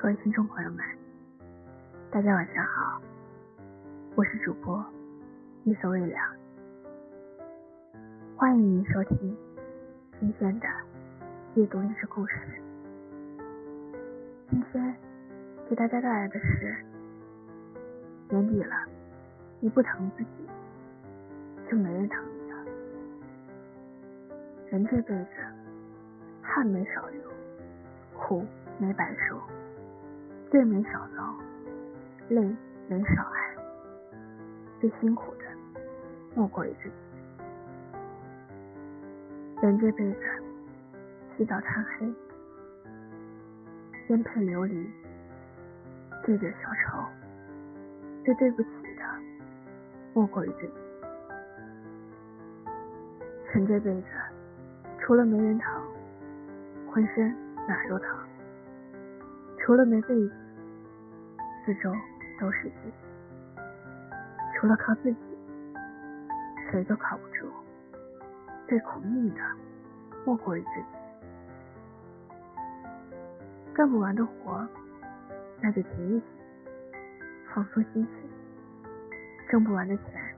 各位听众朋友们，大家晚上好，我是主播一色未凉，欢迎您收听今天的阅读励志故事。今天给大家带来的是年底了，你不疼自己，就没人疼你了。人这辈子，汗没少流，苦没白受。罪没少遭，累没少挨，最辛苦的莫过于自己。人这辈子，起早贪黑，颠沛流离，借酒消愁，最对不起的莫过于自己。人这辈子，除了没人疼，浑身哪都疼。除了没被，四周都是自己。除了靠自己，谁都靠不住。最苦命的莫过于自己。干不完的活，那就停一停，放松心情；挣不完的钱，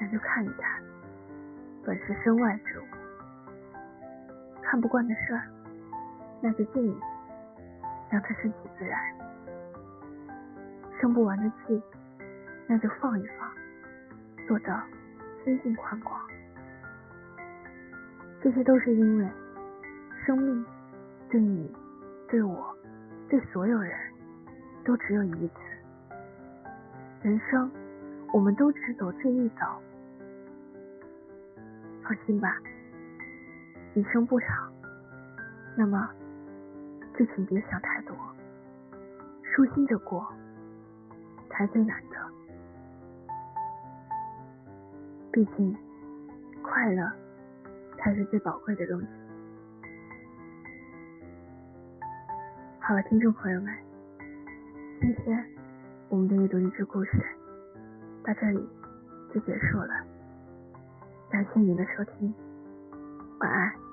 那就看一看，本是身外之物；看不惯的事儿，那就静一静。让它顺其自然，生不完的气，那就放一放，做到心境宽广。这些都是因为，生命对你、对我、对所有人都只有一次。人生，我们都只走这一遭。放心吧，一生不长，那么。就请别想太多，舒心着过才最难的。毕竟，快乐才是最宝贵的东西。好了，听众朋友们，今天我们的阅读励志故事到这里就结束了，感谢您的收听，晚安。